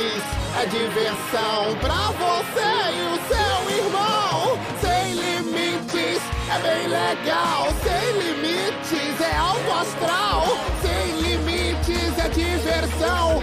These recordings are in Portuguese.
limites é diversão pra você e o seu irmão. Sem limites é bem legal. Sem limites é alto astral. Sem limites é diversão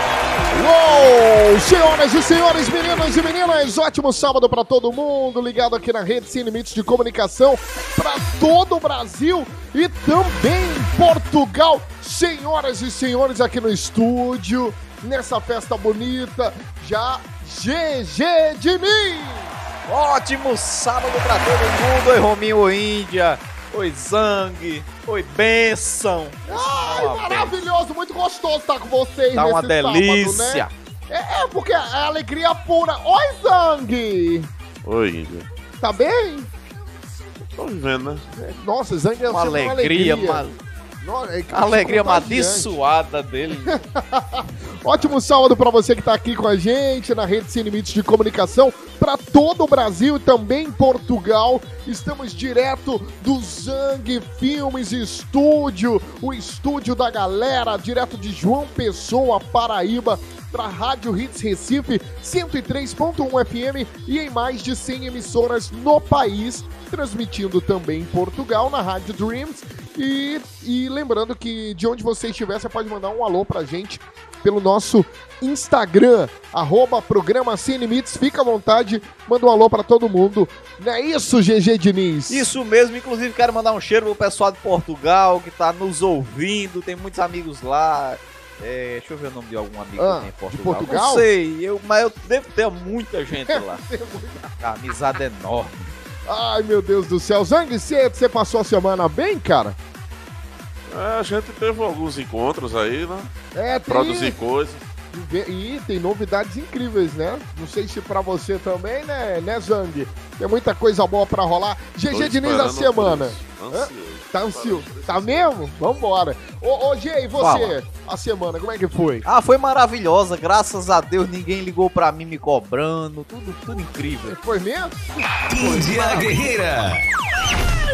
Uou! Senhoras e senhores, meninas e meninas, ótimo sábado pra todo mundo, ligado aqui na rede Sem Limites de Comunicação pra todo o Brasil e também Portugal. Senhoras e senhores, aqui no estúdio, nessa festa bonita, já GG de mim! Ótimo sábado pra todo mundo. Oi, Rominho, Índia. Oi, Zang. Oi, Benção. Ai, Uma maravilhoso, muito gostoso estar com vocês Tá uma sábado, delícia. né? É, é, porque é alegria pura. Oi, Zang! Oi, Índia. Tá bem? Tô vivendo, né? Nossa, Zang é Uma sendo alegria, uma Nossa, é que alegria amaldiçoada dele. Ótimo sábado pra você que tá aqui com a gente na rede Sem Limites de Comunicação pra todo o Brasil e também Portugal. Estamos direto do Zang Filmes Estúdio, o estúdio da galera, direto de João Pessoa, Paraíba, pra Rádio Hits Recife 103.1 FM e em mais de 100 emissoras no país, transmitindo também em Portugal na Rádio Dreams. E, e lembrando que de onde você estiver, você pode mandar um alô pra gente pelo nosso Instagram, arroba programa Sem Limites. Fica à vontade, manda um alô pra todo mundo. Não é isso, GG Diniz? Isso mesmo, inclusive quero mandar um cheiro pro pessoal de Portugal que tá nos ouvindo. Tem muitos amigos lá. É, deixa eu ver o nome de algum amigo Ah, em de Portugal. Portugal? Não sei, eu, mas eu devo ter muita gente lá. A amizade é enorme. Ai, meu Deus do céu. Zang, você você passou a semana bem, cara? É, a gente teve alguns encontros aí, né? É, tem... Produzir coisas. E tem novidades incríveis, né? Não sei se pra você também, né, né, Zang? Tem muita coisa boa pra rolar. GG Diniz da semana. Ansioso. Tá ansioso? Tá mesmo? Vambora. Ô, ô G, e você? Fala. A semana, como é que foi? Ah, foi maravilhosa, graças a Deus ninguém ligou pra mim me cobrando, tudo, tudo incrível. Foi mesmo? Índia Guerreira.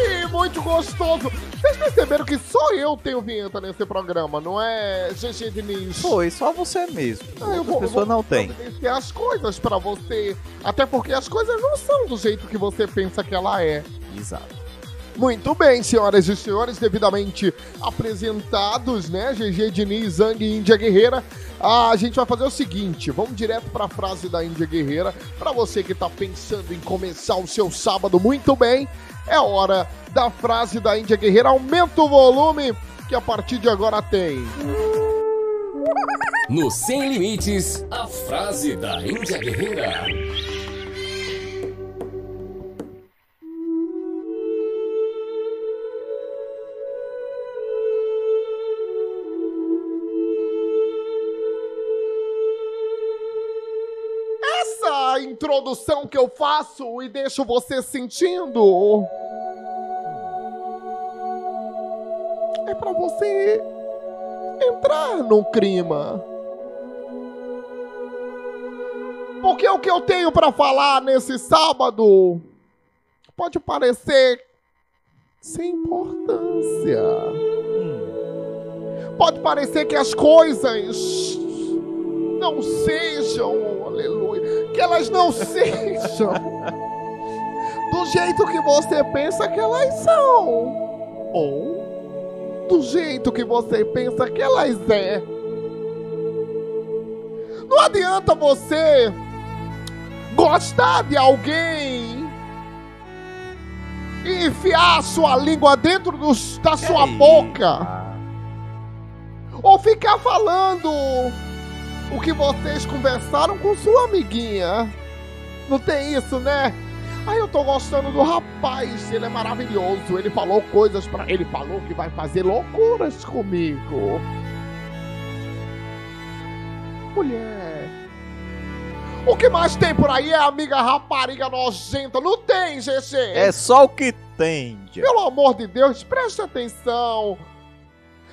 Ih, muito gostoso. Vocês perceberam que só eu tenho vinheta nesse programa, não é GG Diniz? Foi, só você mesmo. Ah, eu vou, pessoa vou não tem. as coisas pra você. Até porque as coisas não são do jeito que você pensa que ela é. Exato. Muito bem, senhoras e senhores, devidamente apresentados, né? GG Diniz, Zang e Índia Guerreira. A gente vai fazer o seguinte, vamos direto para a frase da Índia Guerreira. Para você que tá pensando em começar o seu sábado muito bem, é hora da frase da Índia Guerreira. Aumenta o volume que a partir de agora tem. No Sem Limites, a frase da Índia Guerreira. Introdução que eu faço e deixo você sentindo. é pra você entrar no clima. Porque o que eu tenho pra falar nesse sábado pode parecer sem importância. Pode parecer que as coisas não sejam, aleluia, que elas não sejam do jeito que você pensa que elas são, ou do jeito que você pensa que elas é. Não adianta você gostar de alguém e enfiar a sua língua dentro dos- da sua Ei. boca ou ficar falando o que vocês conversaram com sua amiguinha. Não tem isso, né? Aí eu tô gostando do rapaz, ele é maravilhoso. Ele falou coisas pra. Ele falou que vai fazer loucuras comigo. Mulher. O que mais tem por aí é amiga rapariga nojenta. Não tem, GG. É só o que tem, Jack. Pelo amor de Deus, preste atenção.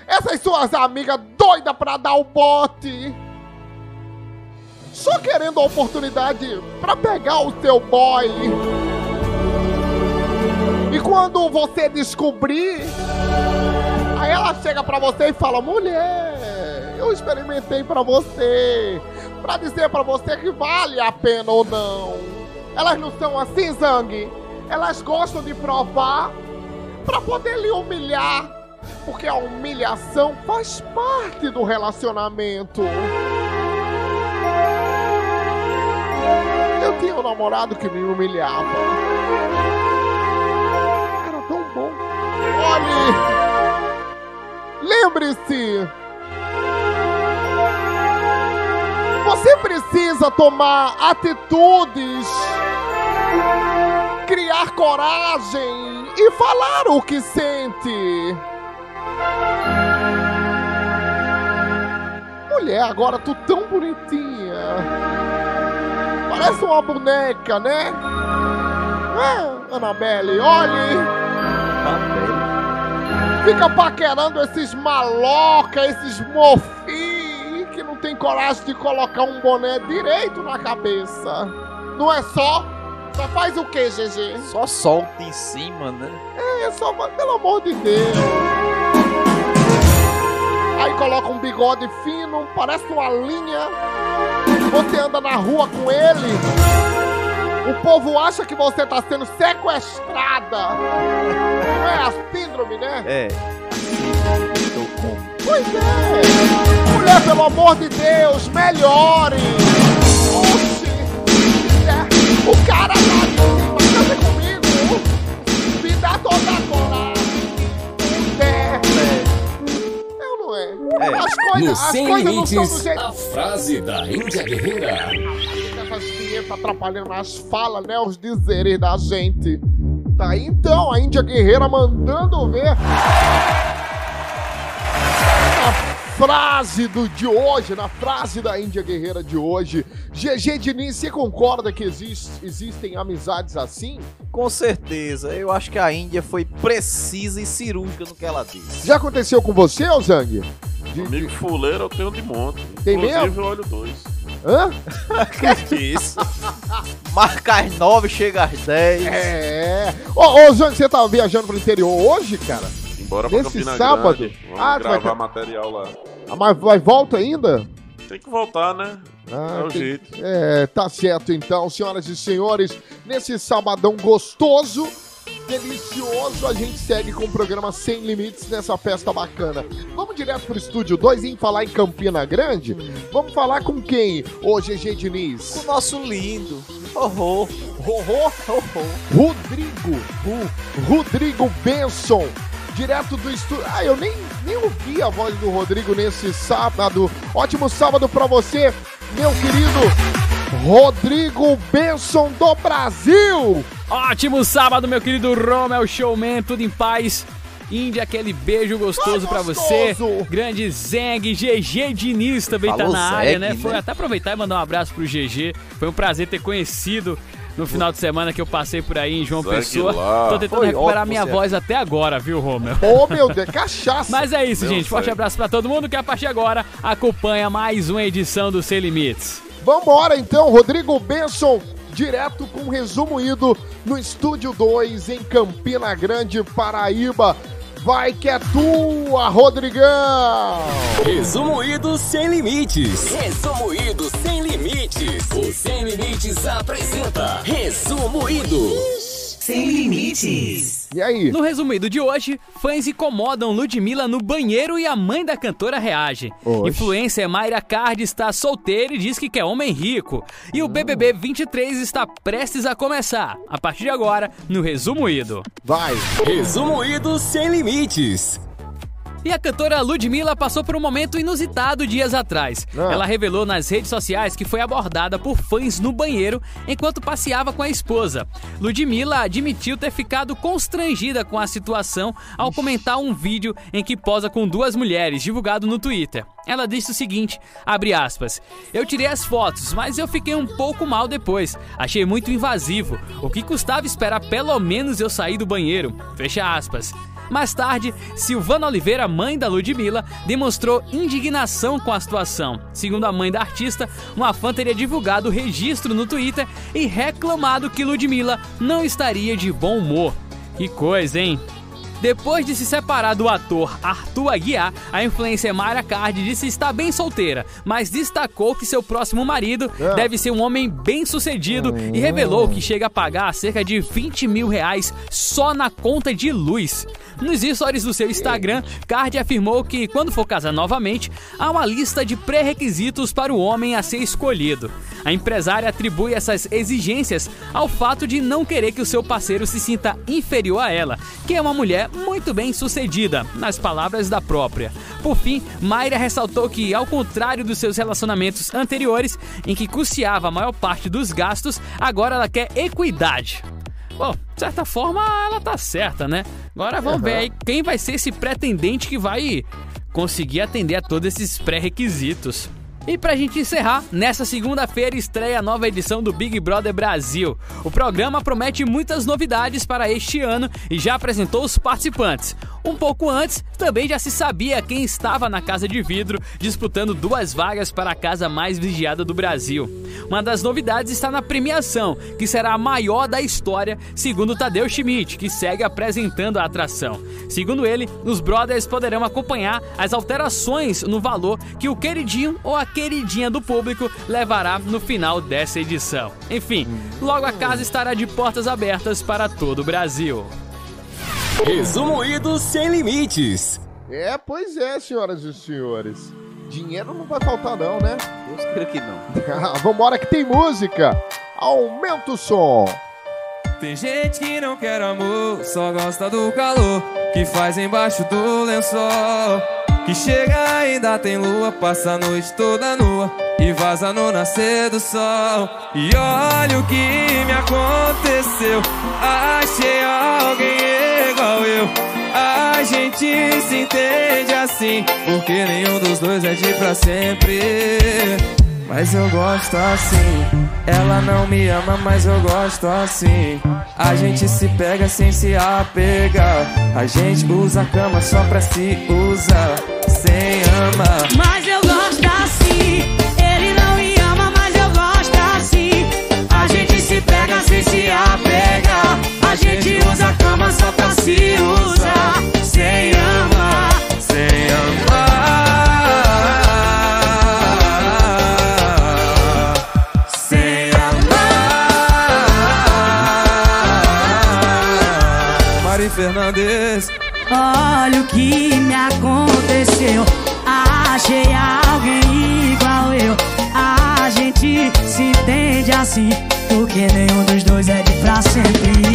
Essas suas amigas doidas pra dar o bote. Só querendo a oportunidade pra pegar o seu boy. E quando você descobrir, aí ela chega pra você e fala: "Mulher, eu experimentei pra você, pra dizer pra você que vale a pena ou não". Elas não são assim, Zang? Elas gostam de provar pra poder lhe humilhar, porque a humilhação faz parte do relacionamento. Tinha um namorado que me humilhava. Era tão bom. Olhe, lembre-se. Você precisa tomar atitudes, criar coragem e falar o que sente. Mulher, agora tu tão bonitinha. Parece uma boneca, né? É, Annabelle, olhe. Fica paquerando esses maloca, esses mofi que não tem coragem de colocar um boné direito na cabeça. Não é só? Só faz o que, GG? Só solta em cima, né? É só, pelo amor de Deus. Aí coloca um bigode fino, parece uma linha. Você anda na rua com ele. O povo acha que você tá sendo sequestrada. Não é a síndrome, né? É. Pois é! Mulher, pelo amor de Deus, melhore! Oxi! É, o cara de cima, canta comigo! Me dá toda a É não é? As No coisas, coisas não são do Limites, jeito... a frase da Índia Guerreira. Essas vinhetas atrapalhando as falas, né? Os dizeres da gente. Tá aí então, a Índia Guerreira mandando ver. Na frase do, de hoje, na frase da Índia Guerreira de hoje. GG Diniz, você concorda que existe, existem amizades assim? Com certeza. Eu acho que a Índia foi precisa e cirúrgica no que ela disse. Já aconteceu com você, ô Zang? De- Amigo fuleiro eu tenho de monte. Tem Inclusive mesmo? eu olho dois. Hã? que isso? Marca às nove, chega às dez. É. Ô, ô Zang, você tá viajando pro interior hoje, cara? Embora pra Nesse Campina sábado? Grande. Vamos Ah, vai gravar ter- material lá. Ah, Mas vai volta ainda? Tem que voltar, né? Ah, é o tem- jeito. É, tá certo então, senhoras e senhores. Nesse sabadão gostoso, delicioso, a gente segue com o programa Sem Limites nessa festa bacana. Vamos direto pro estúdio 2 em falar em Campina Grande? Vamos falar com quem? Ô GG Diniz. O nosso lindo. Horror. Rorô Rodrigo. Ru- Rodrigo Benson. Direto do estúdio. Ah, eu nem, nem ouvi a voz do Rodrigo nesse sábado. Ótimo sábado pra você, meu querido Rodrigo Benson do Brasil. Ótimo sábado, meu querido Romel Showman, tudo em paz. Índia, aquele beijo gostoso Ah, pra você. gostoso. Grande Zeng, GG Diniz também Falou tá na área, Zeg, né? né? Foi até aproveitar e mandar um abraço pro GG. Foi um prazer ter conhecido no final de semana que eu passei por aí em João Segue Pessoa. lá. Tô tentando Foi recuperar ótimo, minha voz até agora, viu, Romeu? Ô, meu Deus, cachaça. Mas é isso, Meu gente. Forte Deus. abraço pra todo mundo que a partir de agora acompanha mais uma edição do Sem Limites. Vambora então, Rodrigo Benson, direto com resumo ido no Estúdio 2 em Campina Grande, Paraíba. Vai que é tua, Rodrigão! Resumo Ido Sem Limites. Resumo Ido Sem Limites. O Sem Limites apresenta Resumo Ido. Sem limites. E aí? No resumido de hoje, fãs incomodam Ludmilla no banheiro e a mãe da cantora reage. Oxe. Influencer Mayra Card está solteira e diz que quer homem rico. E o BBB 23 está prestes a começar. A partir de agora, no Resumo Ido. Vai. Resumo Ido Sem Limites. E a cantora Ludmilla passou por um momento inusitado dias atrás. Ah. Ela revelou nas redes sociais que foi abordada por fãs no banheiro enquanto passeava com a esposa. Ludmilla admitiu ter ficado constrangida com a situação ao comentar um vídeo em que posa com duas mulheres, divulgado no Twitter. Ela disse o seguinte, abre aspas, Eu tirei as fotos, mas eu fiquei um pouco mal depois. Achei muito invasivo. O que custava esperar pelo menos eu sair do banheiro? Fecha aspas. Mais tarde, Silvana Oliveira, mãe da Ludmilla, demonstrou indignação com a situação. Segundo a mãe da artista, uma fã teria divulgado o registro no Twitter e reclamado que Ludmilla não estaria de bom humor. Que coisa, hein? Depois de se separar do ator Arthur Aguiar, a influencer Mayra Card disse estar bem solteira, mas destacou que seu próximo marido Ah. deve ser um homem bem sucedido e revelou que chega a pagar cerca de 20 mil reais só na conta de luz. Nos stories do seu Instagram, Card afirmou que, quando for casar novamente, há uma lista de pré-requisitos para o homem a ser escolhido. A empresária atribui essas exigências ao fato de não querer que o seu parceiro se sinta inferior a ela, que é uma mulher muito bem sucedida, nas palavras da própria. Por fim, Mayra ressaltou que, ao contrário dos seus relacionamentos anteriores, em que custeava a maior parte dos gastos, agora ela quer equidade. Bom, de certa forma ela tá certa, né? Agora vamos ver aí quem vai ser esse pretendente que vai conseguir atender a todos esses pré-requisitos. E pra gente encerrar, nessa segunda-feira estreia a nova edição do Big Brother Brasil. O programa promete muitas novidades para este ano e já apresentou os participantes. Um pouco antes, também já se sabia quem estava na Casa de Vidro disputando duas vagas para a casa mais vigiada do Brasil. Uma das novidades está na premiação, que será a maior da história, segundo Tadeu Schmidt, que segue apresentando a atração. Segundo ele, os brothers poderão acompanhar as alterações no valor que o queridinho ou a queridinha do público levará no final dessa edição. Enfim, logo a casa estará de portas abertas para todo o Brasil. Resumo Ido Sem Limites. É, pois é, senhoras e senhores. Dinheiro não vai faltar não, né? Deus queira que não. Vambora que tem música. Aumenta o som. Tem gente que não quer amor, só gosta do calor que faz embaixo do lençol. Que chega ainda tem lua, passa a noite toda nua e vaza no nascer do sol. E olha o que me aconteceu, achei alguém eu. A gente se entende assim, porque nenhum dos dois é de pra sempre. Mas eu gosto assim. Ela não me ama, mas eu gosto assim. A gente se pega sem se apegar. A gente usa a cama só pra se usar. Sem amar. Mas eu gosto assim. A gente usa a cama só pra se usar. Sem amar. Sem amar. Sem amar. Mari Fernandes. Olha o que me aconteceu. Achei alguém igual eu. A gente se entende assim. Porque nenhum dos dois é de pra sempre.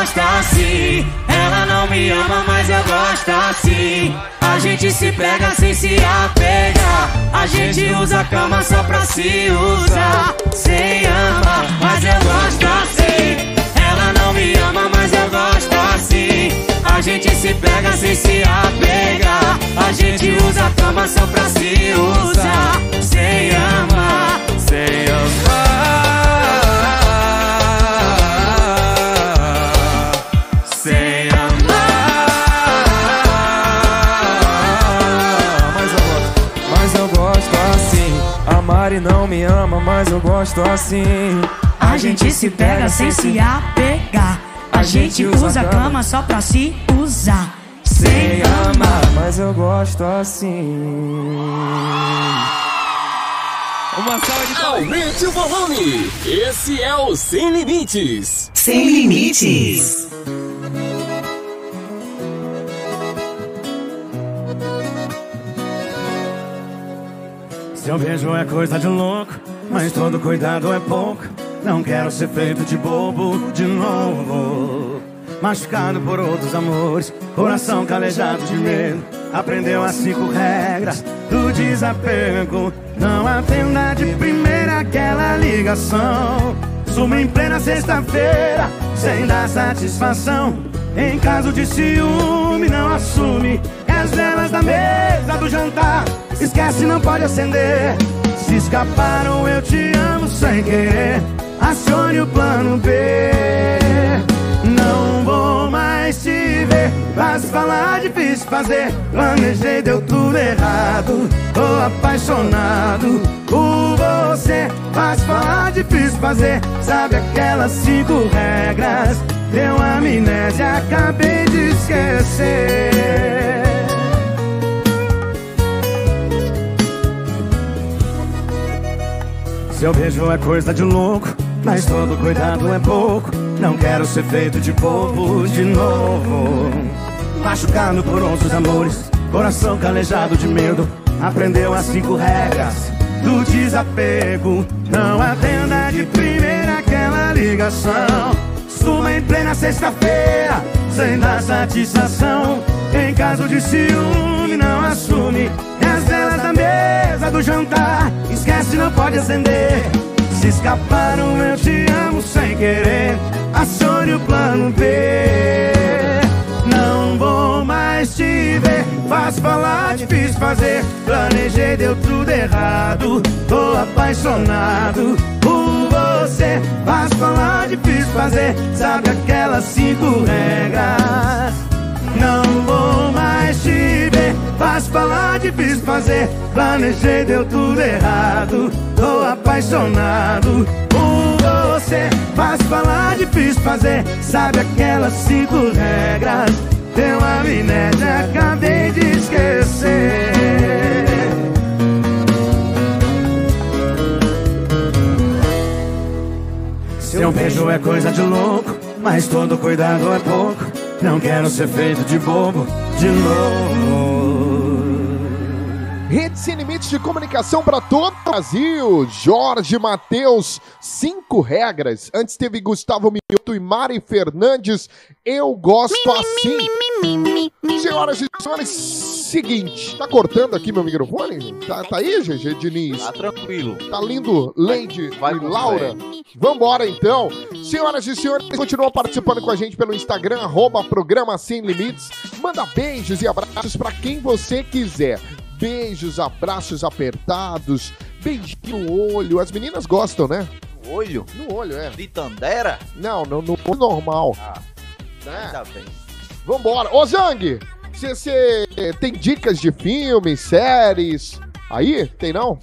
Gosto assim. Ela não me ama, mas eu gosto assim. A gente se pega sem se apegar. A gente usa a cama só pra se usar. Sem amar, mas eu gosto assim. Ela não me ama, mas eu gosto assim. A gente se pega sem se apegar. A gente usa a cama só pra se usar. Sem amar. Sem amar. Não me ama, mas eu gosto assim. A gente se pega sem se apegar. A gente usa a cama só pra se usar. Sem amar. Mas eu gosto assim. Uma salva de palmas. Aumente o volume. Esse é o Sem Limites. Sem limites. Seu beijo é coisa de louco, mas todo cuidado é pouco. Não quero ser feito de bobo de novo. Machucado por outros amores, coração calejado de medo. Aprendeu as cinco regras do desapego. Não atenda de primeira aquela ligação. Suma em plena sexta-feira, sem dar satisfação. Em caso de ciúme, não assume. E as velas da mesa do jantar, esquece, não pode acender. Se escaparam, eu te amo sem querer. Acione o plano B. Não vou mais te ver. Fácil falar, difícil fazer. Planejei, deu tudo errado. Tô apaixonado por você. Fácil falar, difícil fazer. Sabe aquelas cinco regras? Deu amnésia, acabei de esquecer. Seu beijo é coisa de louco, mas todo cuidado é pouco. Não quero ser feito de bobo de novo. Machucado por outros amores, coração calejado de medo. Aprendeu as cinco regras do desapego. Não atenda de primeira aquela ligação. Suma em plena sexta-feira, sem dar satisfação. Em caso de ciúme, não assume. Da mesa do jantar, esquece, não pode acender. Se escaparam, eu te amo sem querer. Acione o plano B. Não vou mais te ver. Fácil falar, difícil fazer. Planejei, deu tudo errado. Tô apaixonado por você. Fácil falar, difícil fazer. Sabe aquelas cinco regras? Não vou mais te ver. Fácil falar, difícil fazer. Planejei, deu tudo errado. Tô apaixonado por você. Fácil falar, difícil fazer. Sabe aquelas cinco regras? Deu amnésia, acabei de esquecer. Seu beijo é coisa de louco, mas todo cuidado é pouco. Não quero ser feito de bobo de novo. Rede Sem Limites de comunicação para todo o Brasil. Jorge Matheus, cinco regras. Antes teve Gustavo Mioto e Mari Fernandes. Eu gosto assim. Senhoras e senhores, seguinte. Tá cortando aqui meu microfone? Tá, tá aí, GG Diniz? Tá tranquilo. Tá lindo, Lady Vai e com Laura. Vambora então. Senhoras e senhores, continuam participando com a gente pelo Instagram, arroba programa Sem Limites. Manda beijos e abraços pra quem você quiser. Beijos, abraços apertados, beijinho no olho. As meninas gostam, né? No olho? No olho, é. De Tandera? Não, no, no olho normal. Ah, né? ainda bem. Vambora. Ô, Zang, você tem dicas de filmes, séries? Aí? Tem não?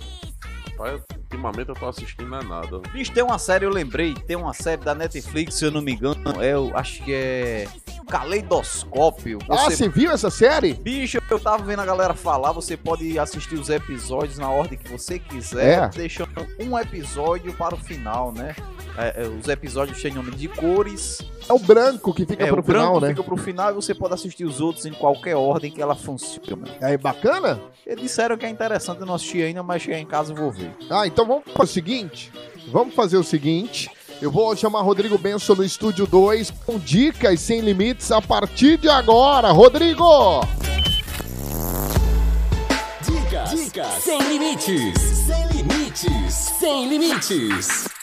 Rapaz, ultimamente eu tô assistindo a nada. Bicho, tem uma série, eu lembrei, tem uma série da Netflix, se eu não me engano, é, eu acho que é Caleidoscópio. Ah, Você- você viu essa série? Bicho, eu tava vendo a galera falar, você pode assistir os episódios na ordem que você quiser, É. deixando um episódio para o final, né? É, é, os episódios têm nome de cores. É o branco que fica é, pro o branco final, né? fica pro final e você pode assistir os outros em qualquer ordem que ela funciona. É bacana? Eles disseram que é interessante, eu não assisti ainda, mas chegar em casa eu vou ver. Ah, então vamos fazer o seguinte. Vamos fazer o seguinte. Eu vou chamar Rodrigo Benson no estúdio 2 com dicas sem limites a partir de agora. Rodrigo! Dicas, Dicas sem limites, sem limites, sem limites.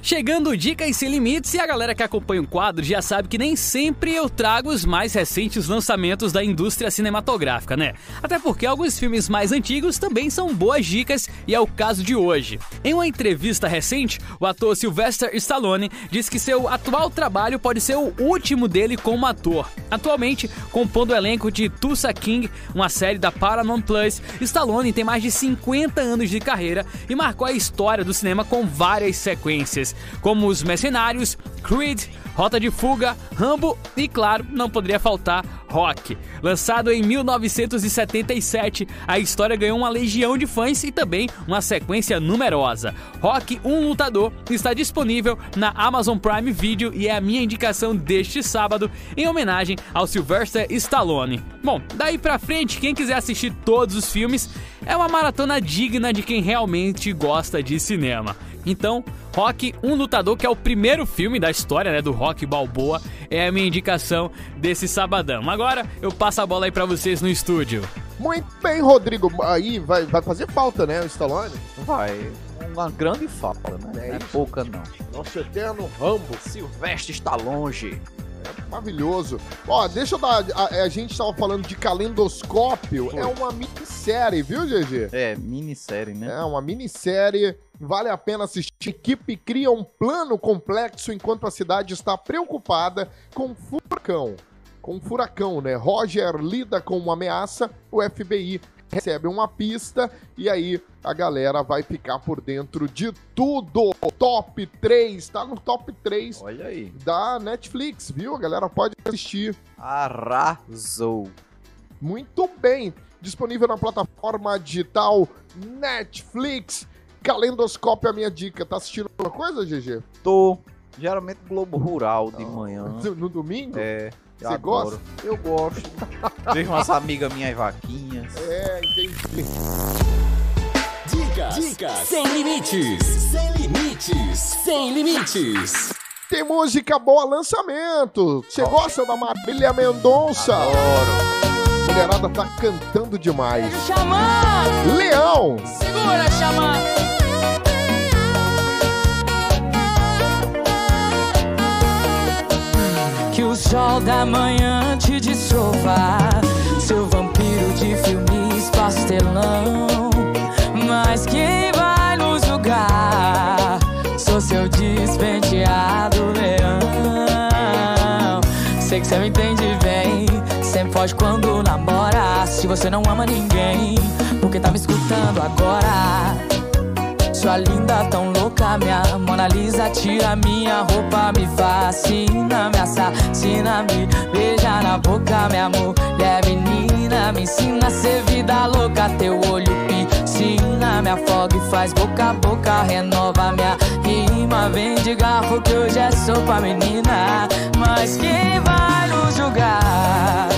Chegando Dicas Sem Limites e a galera que acompanha o quadro já sabe que nem sempre eu trago os mais recentes lançamentos da indústria cinematográfica, né? Até porque alguns filmes mais antigos também são boas dicas e é o caso de hoje. Em uma entrevista recente, o ator Sylvester Stallone disse que seu atual trabalho pode ser o último dele como ator. Atualmente, compondo o elenco de Tulsa King, uma série da Paramount Plus, Stallone tem mais de 50 anos de carreira e marcou a história do cinema com várias sequências como Os Mercenários, Creed, Rota de Fuga, Rambo e, claro, não poderia faltar Rock. Lançado em 1977, a história ganhou uma legião de fãs e também uma sequência numerosa. Rock, um lutador, está disponível na Amazon Prime Video e é a minha indicação deste sábado em homenagem ao Sylvester Stallone. Bom, daí pra frente, quem quiser assistir todos os filmes, é uma maratona digna de quem realmente gosta de cinema. Então, Rock, um lutador que é o primeiro filme da história, né, do Rock Balboa, é a minha indicação desse sabadão. Agora eu passo a bola aí para vocês no estúdio. Muito bem, Rodrigo. Aí vai, vai fazer falta, né, o Stallone? Vai. Uma grande falta, né? É não é pouca, não. Nosso eterno Rambo. Silvestre está longe. Maravilhoso. Ó, deixa eu dar. A, a gente tava falando de calendoscópio. É uma minissérie, viu, GG? É, minissérie, né? É uma minissérie. Vale a pena assistir. Equipe cria um plano complexo enquanto a cidade está preocupada com furacão. Com furacão, né? Roger lida com uma ameaça, o FBI recebe uma pista e aí a galera vai ficar por dentro de tudo. Top 3, tá no top 3 Olha aí. da Netflix, viu? A galera pode assistir. Arrasou. Muito bem. Disponível na plataforma digital Netflix. Calendoscópio é a minha dica. Tá assistindo alguma coisa, GG? Tô. Geralmente Globo Rural de manhã. No, no domingo? É. eu Você adoro. gosta? Eu gosto. Vejo umas amigas minhas vaquinhas. É, entendi. Dicas, Dicas sem limites, sem limites, sem limites. Tem música boa lançamento. Você gosta da Marília Mendonça? Adoro. Mulherada tá cantando demais. Xamã, Leão. segura, Xamã. Sol da manhã te dissolva, seu vampiro de filmes pastelão. Mas quem vai nos julgar? Sou seu despenteado leão. Sei que você me entende bem. Sempre foge quando namora. Se você não ama ninguém, porque tá me escutando agora? Sua linda tão minha Mona Lisa Tira minha roupa, me fascina Me assassina, me beija na boca Minha mulher menina Me ensina a ser vida louca Teu olho piscina Me afoga e faz boca a boca Renova minha rima Vem de garfo que hoje é sopa, menina Mas quem vai nos julgar?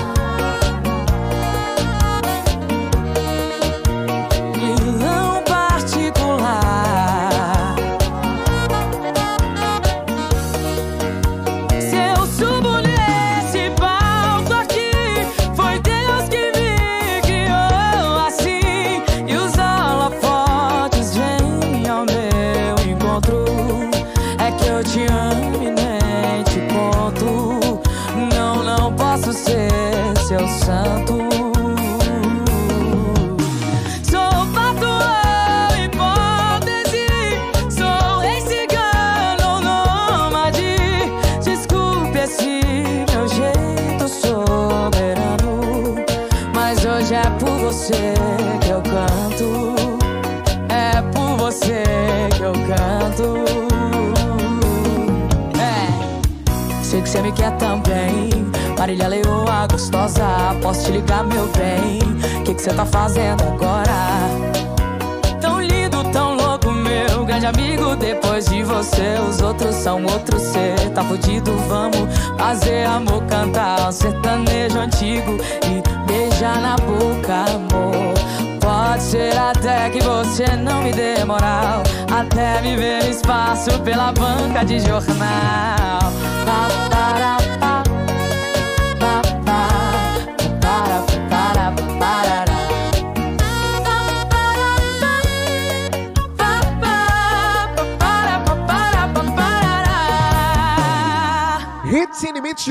Por você que eu canto. É por você que eu canto. É. Sei que você me quer também Marília Leoa gostosa Posso te ligar, meu bem. Que que você tá fazendo agora? Tão lindo, tão louco, meu grande amigo. Depois de você, os outros são outros Cê tá fudido, vamos fazer amor Cantar um sertanejo antigo E beijar na boca, amor. Pode ser até que você não me dê moral. Até me ver espaço pela banca de jornal. Pa, para,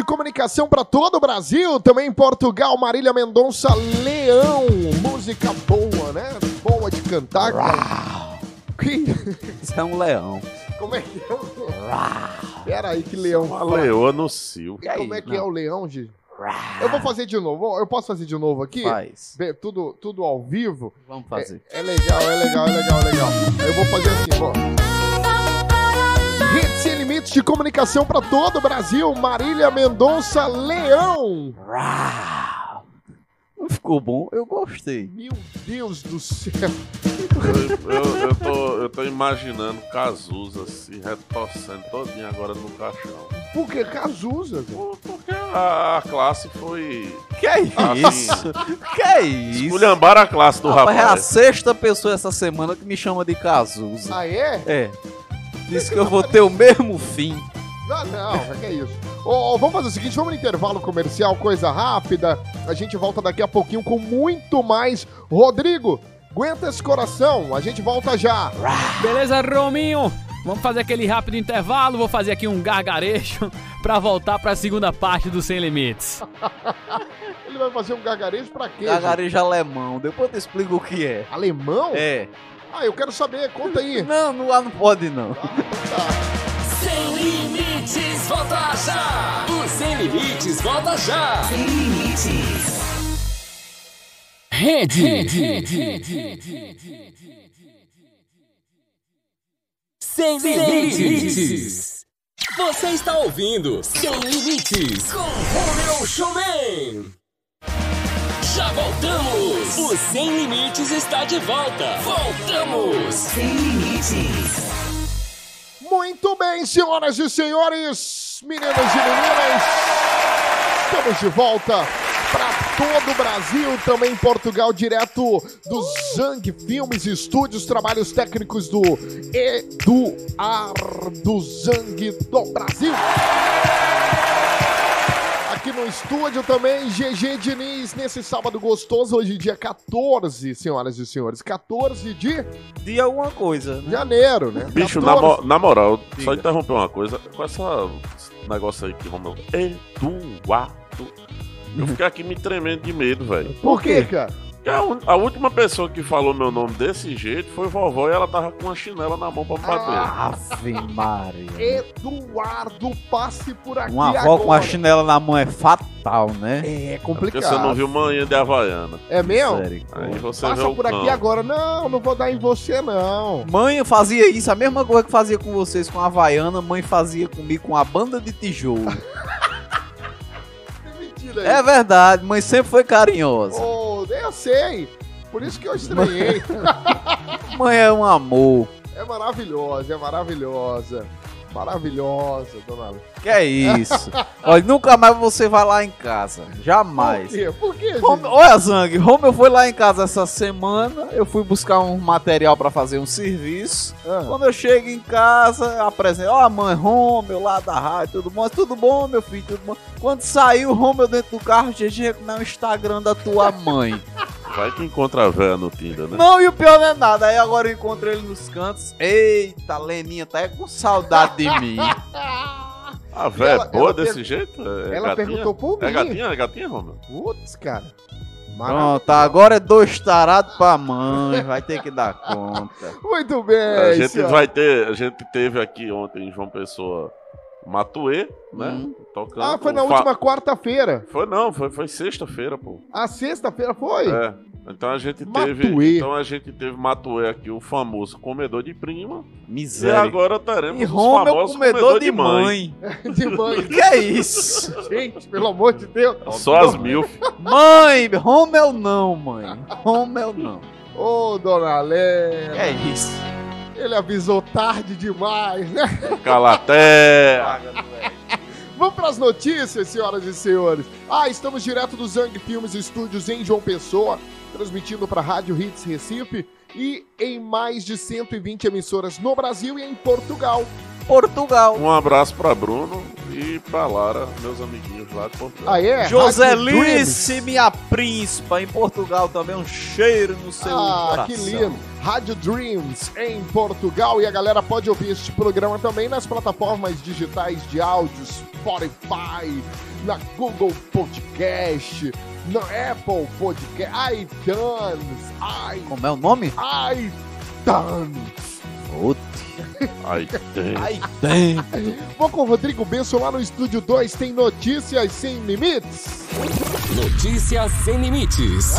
comunicação para todo o Brasil, também em Portugal, Marília Mendonça Leão. Música boa, né? Boa de cantar. cara. Que... Isso é um leão. Como é que é o Pera aí, que leão. Uma leoa no cio. E como é que é o leão, Gi? Eu vou fazer de novo. Eu posso fazer de novo aqui? Faz. Tudo, tudo ao vivo. Vamos fazer. É legal, é legal, é legal, é legal. Eu vou fazer assim, ó. Sem limites de comunicação para todo o Brasil. Marília Mendonça Leão. Não ficou bom? Eu gostei. Meu Deus do céu. Eu, eu, eu tô, eu tô imaginando Cazuza se retorcendo todinho agora no caixão. Por que Cazuza? velho? Porque a, a classe foi. Que é Assim, isso? que é isso? Esculhambaram a classe do Rapaz, é a rapaz. sexta pessoa essa semana que me chama de Cazuza. Ah, é? É. Disse que eu vou ter o mesmo fim. Não, não, que é isso. Ô, ô, vamos fazer o seguinte, vamos no intervalo comercial, coisa rápida. A gente volta daqui a pouquinho com muito mais. Rodrigo, aguenta esse coração, a gente volta já. Beleza, Rominho? Vamos fazer aquele rápido intervalo. Vou fazer aqui um gargarejo pra voltar pra segunda parte do Sem Limites. Ele vai fazer um gargarejo pra quê? gente? Gargarejo alemão. Depois eu te explico o que é. Alemão? É. Ah, eu quero saber, conta aí. Não, não, lá não pode não. Sem limites, volta já! O Sem Limites, volta já! Sem limites. Rede. Sem limites. Você está ouvindo Sem Limites com Romeu Showman. Já voltamos. O Sem Limites está de volta. Voltamos. Sem limites. Muito bem, senhoras e senhores, meninas e meninas, estamos de volta para todo o Brasil, também em Portugal, direto do Zang Filmes Estúdios, trabalhos técnicos do Eduardo Zang do Brasil. Aqui no estúdio também, GG Diniz, nesse sábado gostoso, hoje dia 14, senhoras e senhores, 14 de De alguma coisa, né? janeiro, né? Bicho, na, 14. mo- na moral, só Diga. interromper uma coisa. Com essa esse negócio aí que Romeu. Eduardo. Eu fiquei aqui me tremendo de medo, velho. Por quê, cara? Porque A, un- a última pessoa que falou meu nome desse jeito foi vovó e ela tava com uma chinela na mão pra me bater. Ave Maria. Eduardo, passe por aqui Uma avó agora. com a chinela na mão é fatal, né? É Porque complicado. você não viu manhã de Havaiana. É mesmo? Aí Misericórdia. você Passa por aqui agora. Não, não vou dar em você, não. Mãe fazia isso, a mesma coisa que fazia com vocês com a Havaiana, mãe fazia comigo com a banda de tijolo. Mentira aí. é verdade, mãe sempre foi carinhosa. Oh, eu sei. Por isso que eu estranhei. Mãe é um amor. é maravilhosa, é maravilhosa. Maravilhosa, dona. Que é isso? Olha, nunca mais você vai lá em casa. Por Jamais. quê? Por quê? Rome- Olha, Zang, Romeu foi lá em casa essa semana. Eu fui buscar um material pra fazer um serviço. Ah. Quando eu chego em casa, apresento, ó, mãe, Romeu lá da rádio, tudo bom? Tudo bom, meu filho, tudo bom? Quando saiu o Romeu dentro do carro, GG, como é o Instagram da tua mãe. Vai que encontra a véia no Tinder, né? não, e o pior não é nada. Aí agora eu encontro ele nos cantos. Eita, Leninha, tá aí com saudade de mim. A véia Ela- é boa desse per- jeito? É Ela gatinha? perguntou por É mim. gatinha? É gatinha, Romeu? Putz, cara. Pronto, agora é dois tarados pra mãe. Vai ter que dar conta. Muito bem, a gente senhora. vai ter. A gente teve aqui ontem em João Pessoa Matuê, né? Hum. Tocando. Ah, foi na o fa- última quarta-feira. Foi não, foi, foi sexta-feira, pô. A sexta-feira foi? É. Então a gente Matuê. teve. Então a gente teve Matuê aqui, o famoso comedor de prima. E Miséria. agora teremos E os Romeu famosos comedor de mãe. De mãe. Que é isso? Gente, pelo amor de Deus. Só as mil. Mãe, Romeu não, mãe. Romeu não. Ô, dona Lé. Que é isso? Ele avisou tarde demais, né? Calaté. Vamos para as notícias, senhoras e senhores. Ah, estamos direto do Zang Filmes Estúdios em João Pessoa, transmitindo para Rádio Hits Recife e em mais de 120 emissoras no Brasil e em Portugal. Portugal. Um abraço pra Bruno e pra Lara, meus amiguinhos lá de Portugal. Ah, é? Rádio Joselice, minha príncipa, em Portugal também. Um cheiro no seu Ah, coração. que lindo. Rádio Dreams em Portugal. E a galera pode ouvir este programa também nas plataformas digitais de áudio, Spotify, na Google Podcast, na Apple Podcast, iTunes, i, Como é o nome? iTunes. Putz. Aí tem. Aí tem. Vou com o Rodrigo Benção lá no Estúdio 2, tem notícias sem limites. Notícias sem limites.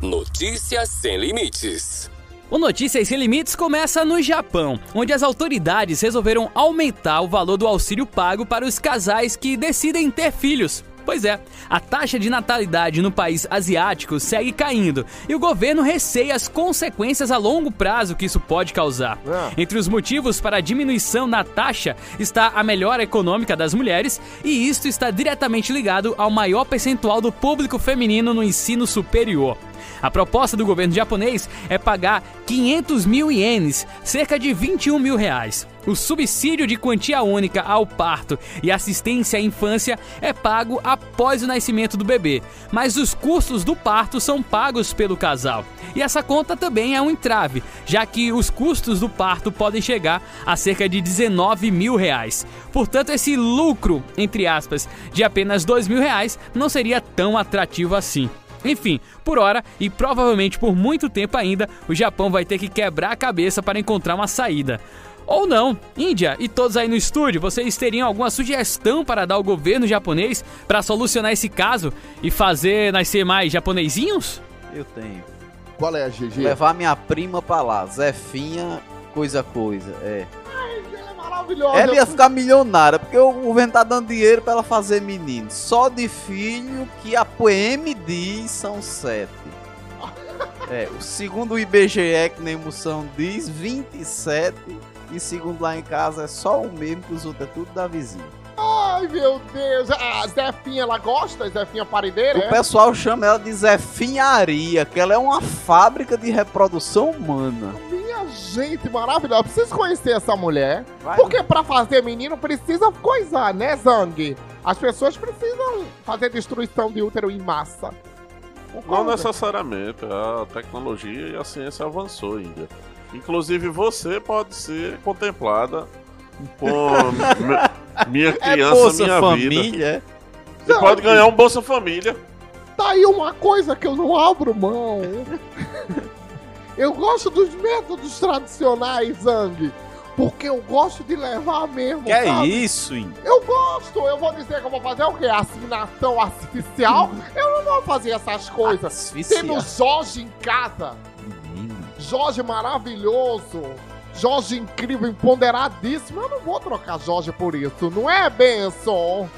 Notícias sem limites. O Notícias Sem Limites começa no Japão, onde as autoridades resolveram aumentar o valor do auxílio pago para os casais que decidem ter filhos. Pois é, a taxa de natalidade no país asiático segue caindo e o governo receia as consequências a longo prazo que isso pode causar. Ah. Entre os motivos para a diminuição na taxa está a melhora econômica das mulheres e isto está diretamente ligado ao maior percentual do público feminino no ensino superior. A proposta do governo japonês é pagar 500 mil ienes, cerca de 21 mil reais. O subsídio de quantia única ao parto e assistência à infância é pago após o nascimento do bebê, mas os custos do parto são pagos pelo casal. E essa conta também é um entrave, já que os custos do parto podem chegar a cerca de 19 mil reais. Portanto, esse lucro, entre aspas, de apenas 2 mil reais não seria tão atrativo assim. Enfim, por hora e provavelmente por muito tempo ainda, o Japão vai ter que quebrar a cabeça para encontrar uma saída. Ou não, Índia e todos aí no estúdio, vocês teriam alguma sugestão para dar ao governo japonês para solucionar esse caso e fazer nascer mais japonesinhos? Eu tenho. Qual é a GG? Levar minha prima pra lá. Zefinha, coisa, coisa. É. Ela maravilhosa. Ela ia ficar milionária, porque o governo tá dando dinheiro pra ela fazer menino. Só de filho que a PM diz são sete. É, o segundo o IBGE, que nem moção diz, 27. E segundo lá em casa é só o mesmo, que os outros é tudo da vizinha. Ai, meu Deus. A Zefinha, ela gosta? Zefinha parideira, O é? pessoal chama ela de Zefinharia, que ela é uma fábrica de reprodução humana. Gente, maravilhosa. Preciso conhecer essa mulher. Vai. Porque pra fazer menino precisa coisar, né, Zang? As pessoas precisam fazer destruição de útero em massa. Não necessariamente. A tecnologia e a ciência avançou ainda. Inclusive você pode ser contemplada mi- minha É criança, Bolsa minha vida. Família, é? Você pode ganhar um Bolsa Família. Tá aí uma coisa que eu não abro mão. eu gosto dos métodos tradicionais, Zang. Porque eu gosto de levar mesmo. Que é isso, hein? Eu gosto. Eu vou dizer que eu vou fazer o quê? Assinação artificial? eu não vou fazer essas coisas. Asfixiar. Tendo Jorge em casa. Menino. Jorge maravilhoso. Jorge incrível, empoderadíssimo. Eu não vou trocar Jorge por isso, não é, Benson?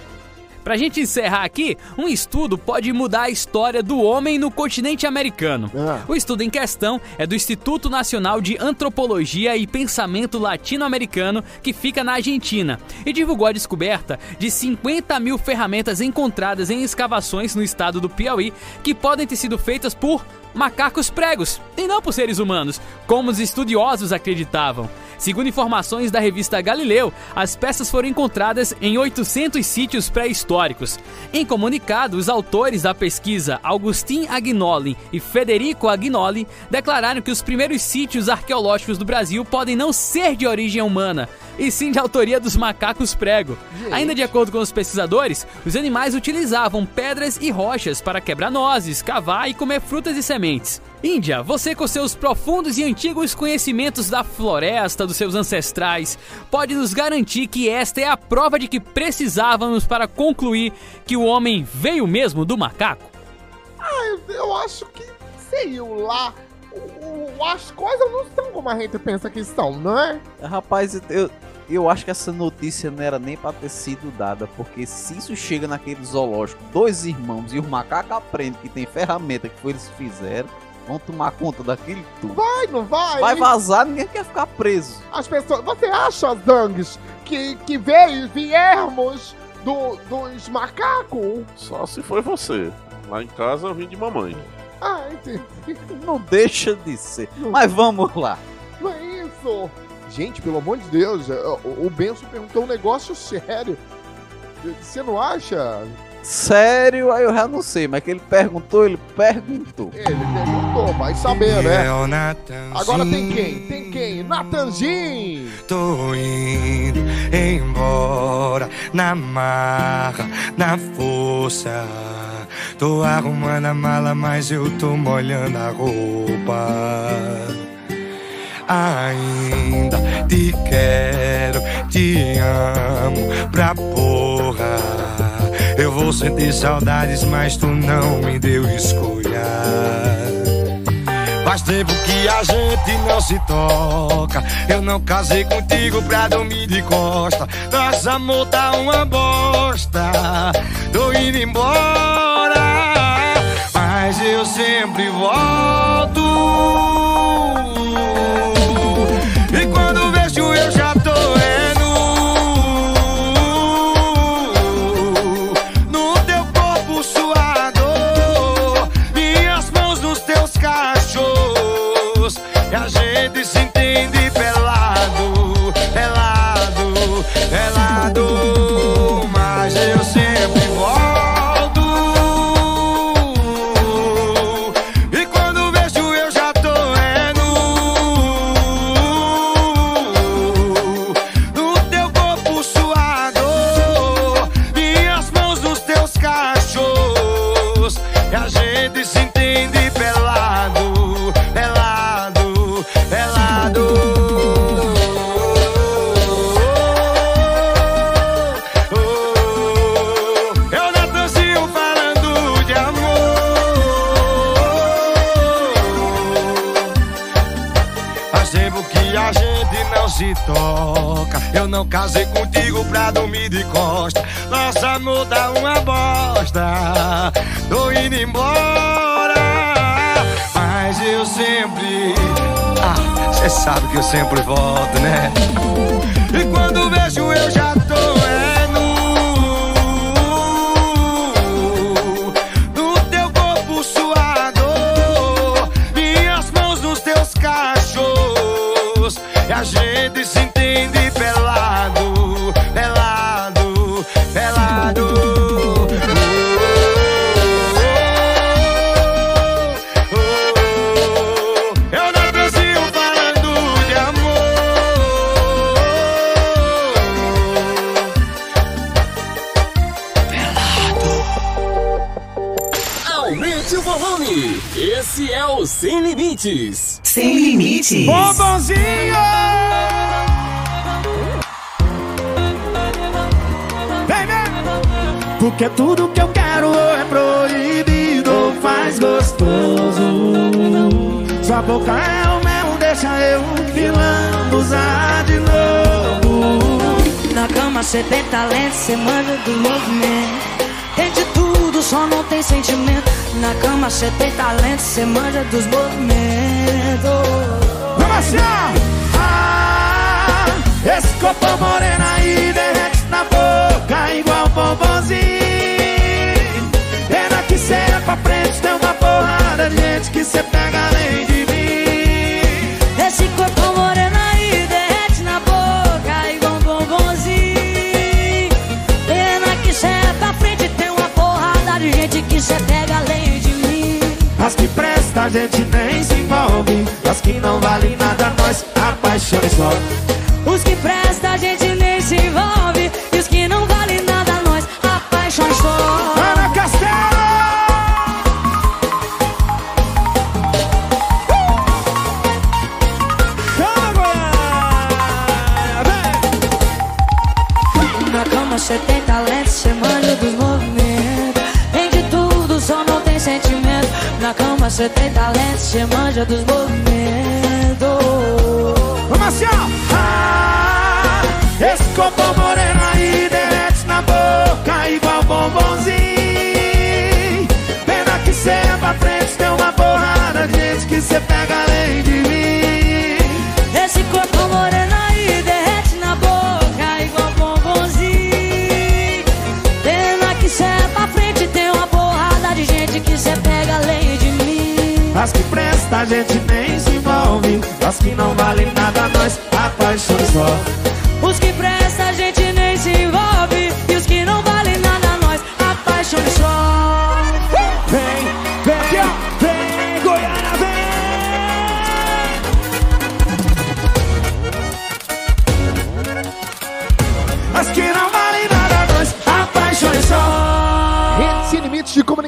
Pra gente encerrar aqui, um estudo pode mudar a história do homem no continente americano. Ah. O estudo em questão é do Instituto Nacional de Antropologia e Pensamento Latino-Americano, que fica na Argentina, e divulgou a descoberta de 50 mil ferramentas encontradas em escavações no estado do Piauí que podem ter sido feitas por macacos pregos, e não por seres humanos, como os estudiosos acreditavam. Segundo informações da revista Galileu, as peças foram encontradas em 800 sítios pré-históricos. Em comunicado, os autores da pesquisa, Augustin Agnoli e Federico Agnoli, declararam que os primeiros sítios arqueológicos do Brasil podem não ser de origem humana, e sim de autoria dos macacos prego. Ainda de acordo com os pesquisadores, os animais utilizavam pedras e rochas para quebrar nozes, cavar e comer frutas e sementes. Índia, você com seus profundos e antigos conhecimentos da floresta dos seus ancestrais, pode nos garantir que esta é a prova de que precisávamos para concluir que o homem veio mesmo do macaco? Eu acho que, sei lá, o- o- as coisas não são como a gente pensa que são, não é? Rapaz, eu, eu acho que essa notícia não era nem pra ter sido dada, porque se isso chega naquele zoológico, dois irmãos e os macacos aprendem que tem ferramenta que foi eles fizeram, vão tomar conta daquilo tudo. Vai, não vai? Vai vazar, ninguém quer ficar preso. As pessoas. Você acha, Zangs, que, que veio, viemos do, dos macacos? Só se foi você. Lá em casa eu vim de mamãe. Ah, entendi. Não deixa de ser. Mas vamos lá. Não é isso. Gente, pelo amor de Deus, o, o Benson perguntou um negócio sério. Você não acha? Sério, aí eu já não sei, mas que ele perguntou, ele perguntou. Ele perguntou, vai saber, né? Agora tem quem? Tem quem? Natanzinho! Tô indo embora na marra, na força. Tô arrumando a mala, mas eu tô molhando a roupa. Ainda te quero, te amo pra porra. Eu vou sentir saudades, mas tu não me deu escolha. Faz tempo que a gente não se toca. Eu não casei contigo pra dormir de costa. Nosso amor tá uma bosta. Tô indo embora, mas eu sempre volto. Se toca. Eu não casei contigo pra dormir de costa. Nosso amor dá uma bosta. Tô indo embora. Mas eu sempre. Ah, cê sabe que eu sempre volto, né? E quando Limites. Sem limites. Bombonzinho! Vem, vem! Porque tudo que eu quero é proibido faz gostoso. Sua boca é o mel, deixa eu filando usar de novo. Na cama cê tem talento, cê manda do movimento. Só não tem sentimento. Na cama cê tem talento, cê manja dos movimentos. Vamos ó! Ah, esse copo moreno aí gente nem se envolve. As que não valem nada, nós apaixonamos só. Os que presta a gente talento, cê manja dos movimentos. Vamos assim, ó! Ah, esse copo moreno aí derrete na boca igual bombonzinho. Pena que cê é pra frente, tem uma porrada de gente que cê pega além de mim. As que presta a gente nem se envolve. As que não valem nada, nós apaixonamos só.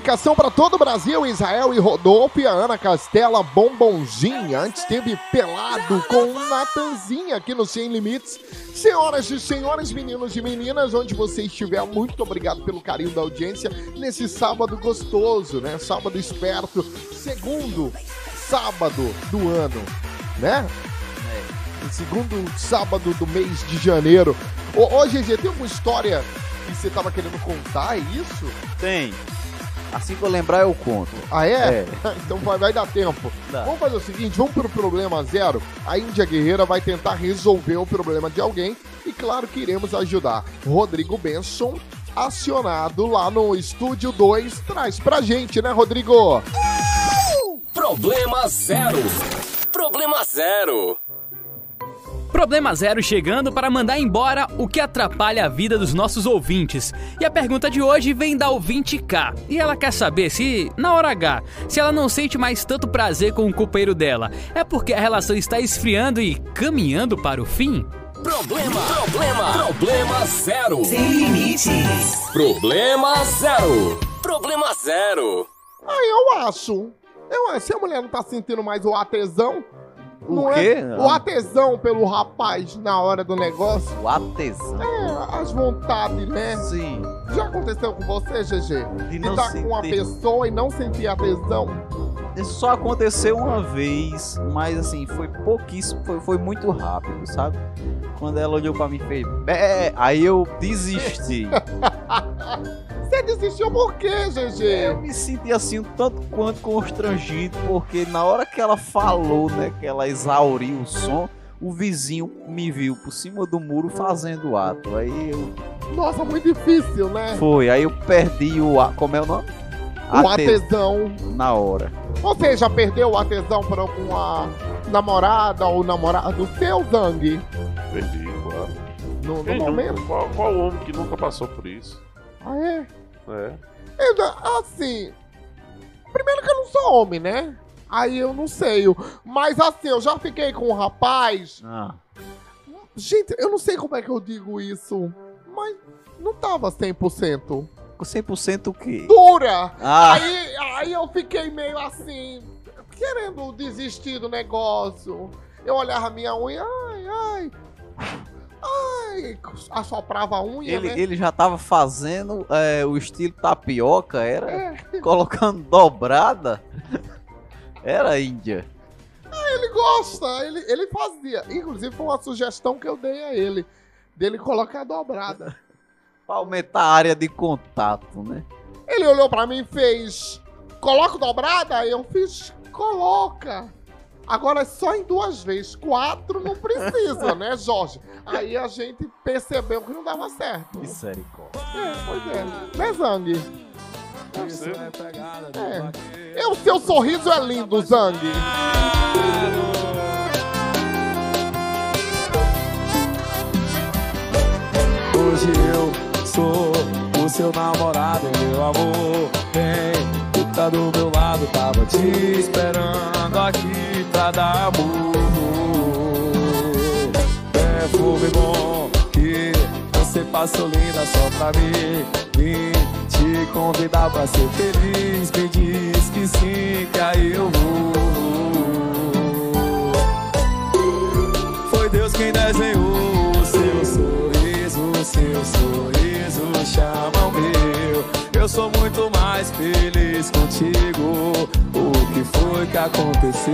Comunicação para todo o Brasil, Israel e Rodolfo e a Ana Castela Bombonzinha. Antes teve Pelado com Natanzinha aqui no Sem Limites. Senhoras e senhores, meninos e meninas, onde você estiver, muito obrigado pelo carinho da audiência nesse sábado gostoso, né? Sábado esperto, segundo sábado do ano, né? O segundo sábado do mês de janeiro. Ô, ô GG, tem alguma história que você tava querendo contar, é isso? Tem. Assim que eu lembrar, eu conto. Ah, é? É. então vai, vai dar tempo. Dá. Vamos fazer o seguinte, vamos pro problema zero. A Índia Guerreira vai tentar resolver o problema de alguém e claro que iremos ajudar. Rodrigo Benson, acionado lá no Estúdio 2, traz pra gente, né, Rodrigo? Problema zero. Problema zero. Problema Zero chegando para mandar embora o que atrapalha a vida dos nossos ouvintes. E a pergunta de hoje vem da ouvinte K. E ela quer saber se, na hora H, se ela não sente mais tanto prazer com o companheiro dela, é porque a relação está esfriando e caminhando para o fim? Problema, problema, problema zero. Sem limites. Problema zero. Problema zero. Ah, eu acho. Eu acho. Se a mulher não tá sentindo mais o atesão, O não quê? é? O atesão pelo rapaz na hora do negócio. O atesão. É, as vontades, né? Sim. Já aconteceu com você, GG? De De não estar com uma pessoa e não sentir a tesão? Isso só aconteceu uma vez, mas assim, foi pouquíssimo, foi, foi muito rápido, sabe? Quando ela olhou pra mim e fez bé, aí eu desisti. Você desistiu por quê, GG? eu me senti assim um tanto quanto constrangido, porque na hora que ela falou, né, que ela exauriu o som, o vizinho me viu por cima do muro fazendo o ato. Aí eu Nossa, muito difícil, né? foi, aí eu perdi o como é o nome? O Ate- atesão. na hora. Você já perdeu o atesão por alguma namorada ou namorado seu, Zang? Perdi, claro. No, no momento? nunca? Qual, qual homem que nunca passou por isso? Ah, é? É. Eu assim. Primeiro que eu não sou homem, né? Aí eu não sei. Mas assim, eu já fiquei com um rapaz. Ah, Gente, eu não sei como é que eu digo isso. Mas não tava 100%. Com 100% o quê? Dura! Ah. Aí, aí eu fiquei meio assim. Querendo desistir do negócio. Eu olhava a minha unha. Ai, ai. Ai. Assoprava a unha, Ele, né? ele já tava fazendo é, o estilo tapioca, era? É. Colocando dobrada? Era Índia. Ele gosta, ele, ele fazia. Inclusive foi uma sugestão que eu dei a ele. Dele colocar dobrada. Pra aumentar a área de contato, né? Ele olhou pra mim e fez. Coloca dobrada? Eu fiz. Coloca. Agora é só em duas vezes. Quatro não precisa, né, Jorge? Aí a gente percebeu que não dava certo. Misericórdia. É, pois é. Né, Zang? Você? É. E o seu sorriso é lindo, Zang. Hoje eu sou o seu namorado, meu amor. Vem, tá do meu lado, tava te esperando aqui pra dar amor. Perfume bom que você passou linda só pra mim. Vim te convidar pra ser feliz. Me diz que sim, que aí eu vou. Foi Deus quem desenhou seu sorriso chama o meu. Eu sou muito mais feliz contigo. O que foi que aconteceu?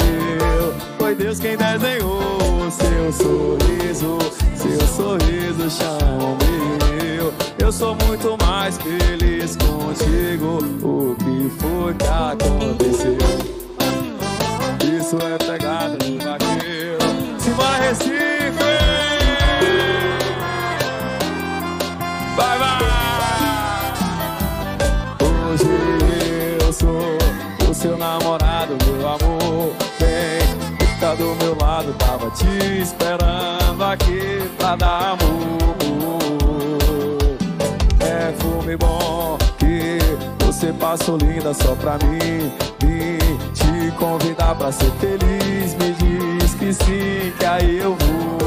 Foi Deus quem desenhou o seu sorriso, seu sorriso chama o meu. Eu sou muito mais feliz contigo. O que foi que aconteceu? Isso é pegada de vaqueiro. Simbora, Recife! Te esperando aqui pra dar amor. Perfume bom que você passou linda só pra mim. Vim te convidar pra ser feliz. Me diz que sim, que aí eu vou.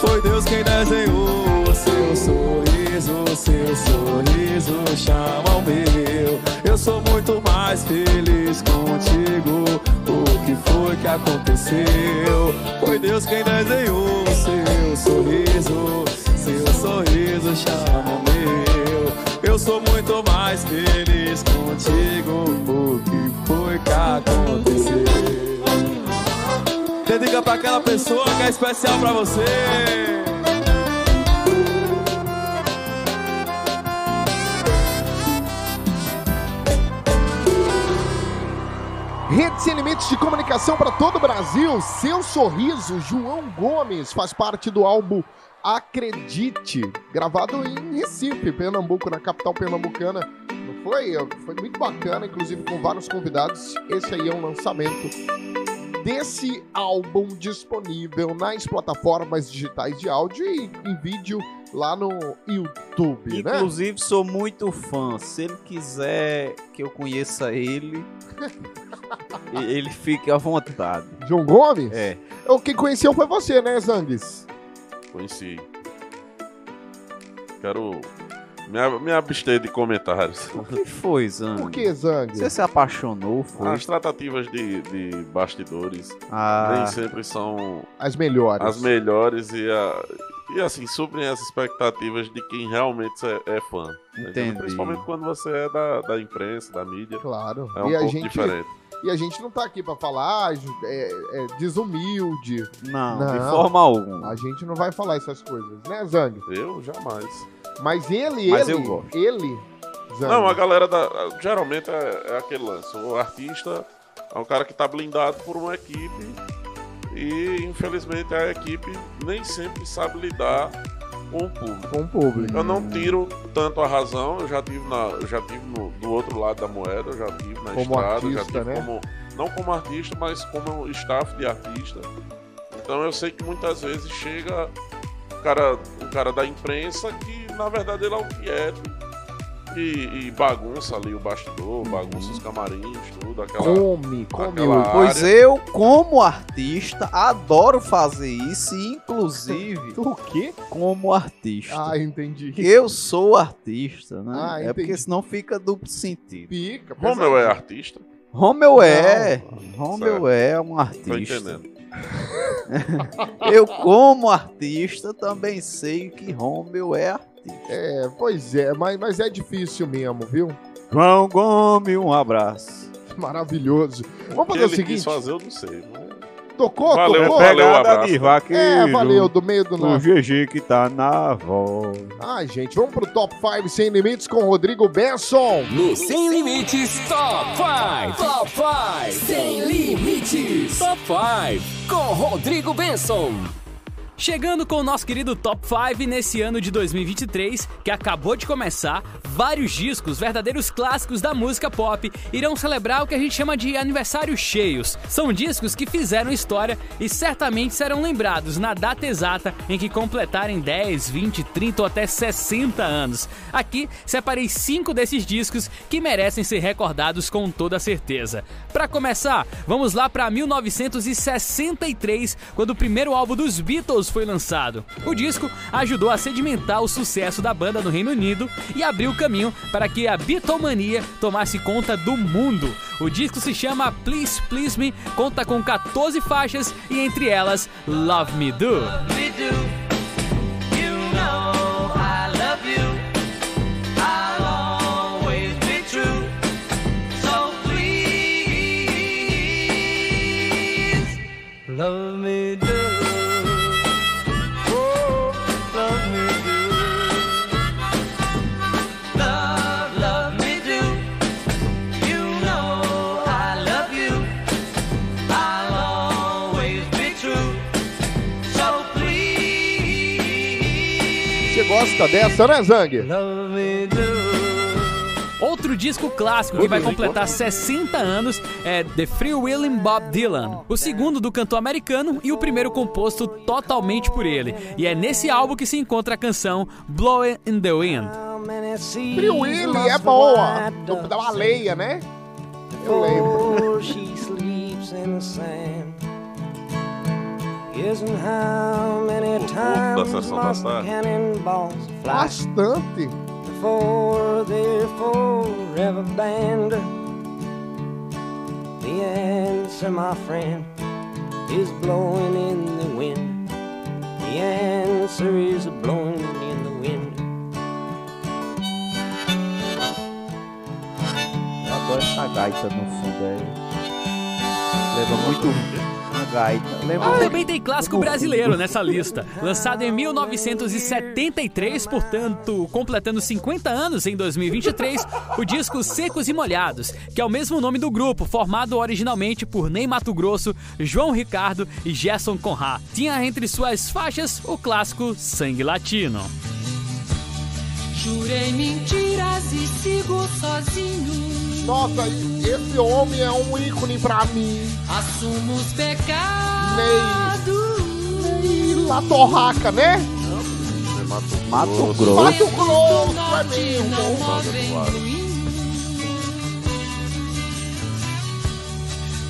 Foi Deus quem desenhou o seu sorriso, seu sorriso chama o meu. Eu sou muito mais feliz contigo. Que foi que aconteceu? Foi Deus quem desenhou o seu sorriso. Seu sorriso chama meu. Eu sou muito mais feliz contigo. O que foi que aconteceu? Dedica pra aquela pessoa que é especial pra você. Rede Sem Limites de Comunicação para todo o Brasil. Seu sorriso, João Gomes, faz parte do álbum Acredite, gravado em Recife, Pernambuco, na capital pernambucana. Foi? Foi muito bacana, inclusive com vários convidados. Esse aí é um lançamento desse álbum disponível nas plataformas digitais de áudio e em vídeo lá no YouTube, né? Inclusive, sou muito fã. Se ele quiser que eu conheça ele, ele fique à vontade. João Gomes? É. O que conheceu foi você, né, Zangues? Conheci. Quero me, me abster de comentários. O que foi, Zang? Por que, Zang? Você se apaixonou, foi? As tratativas de, de bastidores Ah. nem sempre são As melhores. as melhores e, a, e assim, suprem as expectativas de quem realmente é, é fã. Entendi. Principalmente quando você é da, da imprensa, da mídia. Claro. É um e a pouco gente diferente. E a gente não tá aqui pra falar, ah, é, é desumilde. Não, de forma alguma. A gente não vai falar essas coisas, né, Zang? Eu jamais. Mas ele, Mas ele, eu gosto. ele, Zang. Não, a galera da. Geralmente é, é aquele lance. O artista é um cara que tá blindado por uma equipe. E infelizmente a equipe nem sempre sabe lidar com o público. Com o público. Eu não tiro tanto a razão, eu já tive, na, eu já tive no, do outro lado da moeda, eu já tive na Como estrada, eu já artista, tive né? como. Não como artista, mas como staff de artista. Então eu sei que muitas vezes chega um cara, um cara da imprensa que na verdade ele é o quieto e, e bagunça ali o bastidor, bagunça os camarins, tudo, aquela. Come, come aquela Pois eu, como artista, adoro fazer isso, inclusive. O quê? Como artista. Ah, entendi. Eu sou artista, né? Ah, é porque senão fica duplo sentido. Fica. Romeu é artista? Romeu é. Romeu Certo. é um Tô artista. entendendo. Eu, como artista, também sei que Romeu é artista. É, pois é, mas, mas é difícil mesmo, viu? João Gomes, um abraço. Maravilhoso. Vamos O que fazer o ele seguinte. quis fazer, eu não sei. mas- Tocou, Valeu, tocou? valeu, abraço. de vaqueiro. É, valeu, do meio do O nada. GG que tá na voz. Ai, gente, vamos pro Top 5 Sem Limites com o Rodrigo Benson. No Sem Limites Top 5. Top 5. Sem Limites. Top 5. Com Rodrigo Benson. Chegando com o nosso querido Top 5 nesse ano de 2023, que acabou de começar, vários discos, verdadeiros clássicos da música pop, irão celebrar o que a gente chama de aniversários cheios. São discos que fizeram história e certamente serão lembrados na data exata em que completarem 10, 20, 30 ou até 60 anos. Aqui separei cinco desses discos que merecem ser recordados com toda certeza. Para começar, vamos lá para 1963, quando o primeiro álbum dos Beatles foi lançado. O disco ajudou a sedimentar o sucesso da banda no Reino Unido e abriu o caminho para que a Beatlemania tomasse conta do mundo. O disco se chama Please Please Me, conta com 14 faixas e entre elas Love Me Do. Love gosta dessa, né, Zang? Outro disco clássico que vai completar 60 anos é The Free Willing Bob Dylan, o segundo do cantor americano e o primeiro composto totalmente por ele. E é nesse álbum que se encontra a canção Blowing in the Wind. Free Willy é boa. Da baleia, né? Eu lembro. Isn't how many times sessão da must tarde. cannonballs fly Bastante. before they're forever banned? The answer, my friend, is blowing in the wind. The answer is blowing in the wind. Eu adoro essa gaita no fundo aí. Lembra muito a gaita. Lembra Também tem clássico brasileiro nessa lista. Lançado em 1973, portanto, completando 50 anos em 2023, o disco Secos e Molhados, que é o mesmo nome do grupo, formado originalmente por Ney Mato Grosso, João Ricardo e Gerson Conrad. Tinha entre suas faixas o clássico Sangue Latino. Jurei mentiras e sigo sozinho. Nossa, esse homem é um ícone pra mim. Assumo os pecados. Ney. La Torraca, né? Mato Grosso. Mato Grosso, é Norte mesmo. não movem ruim.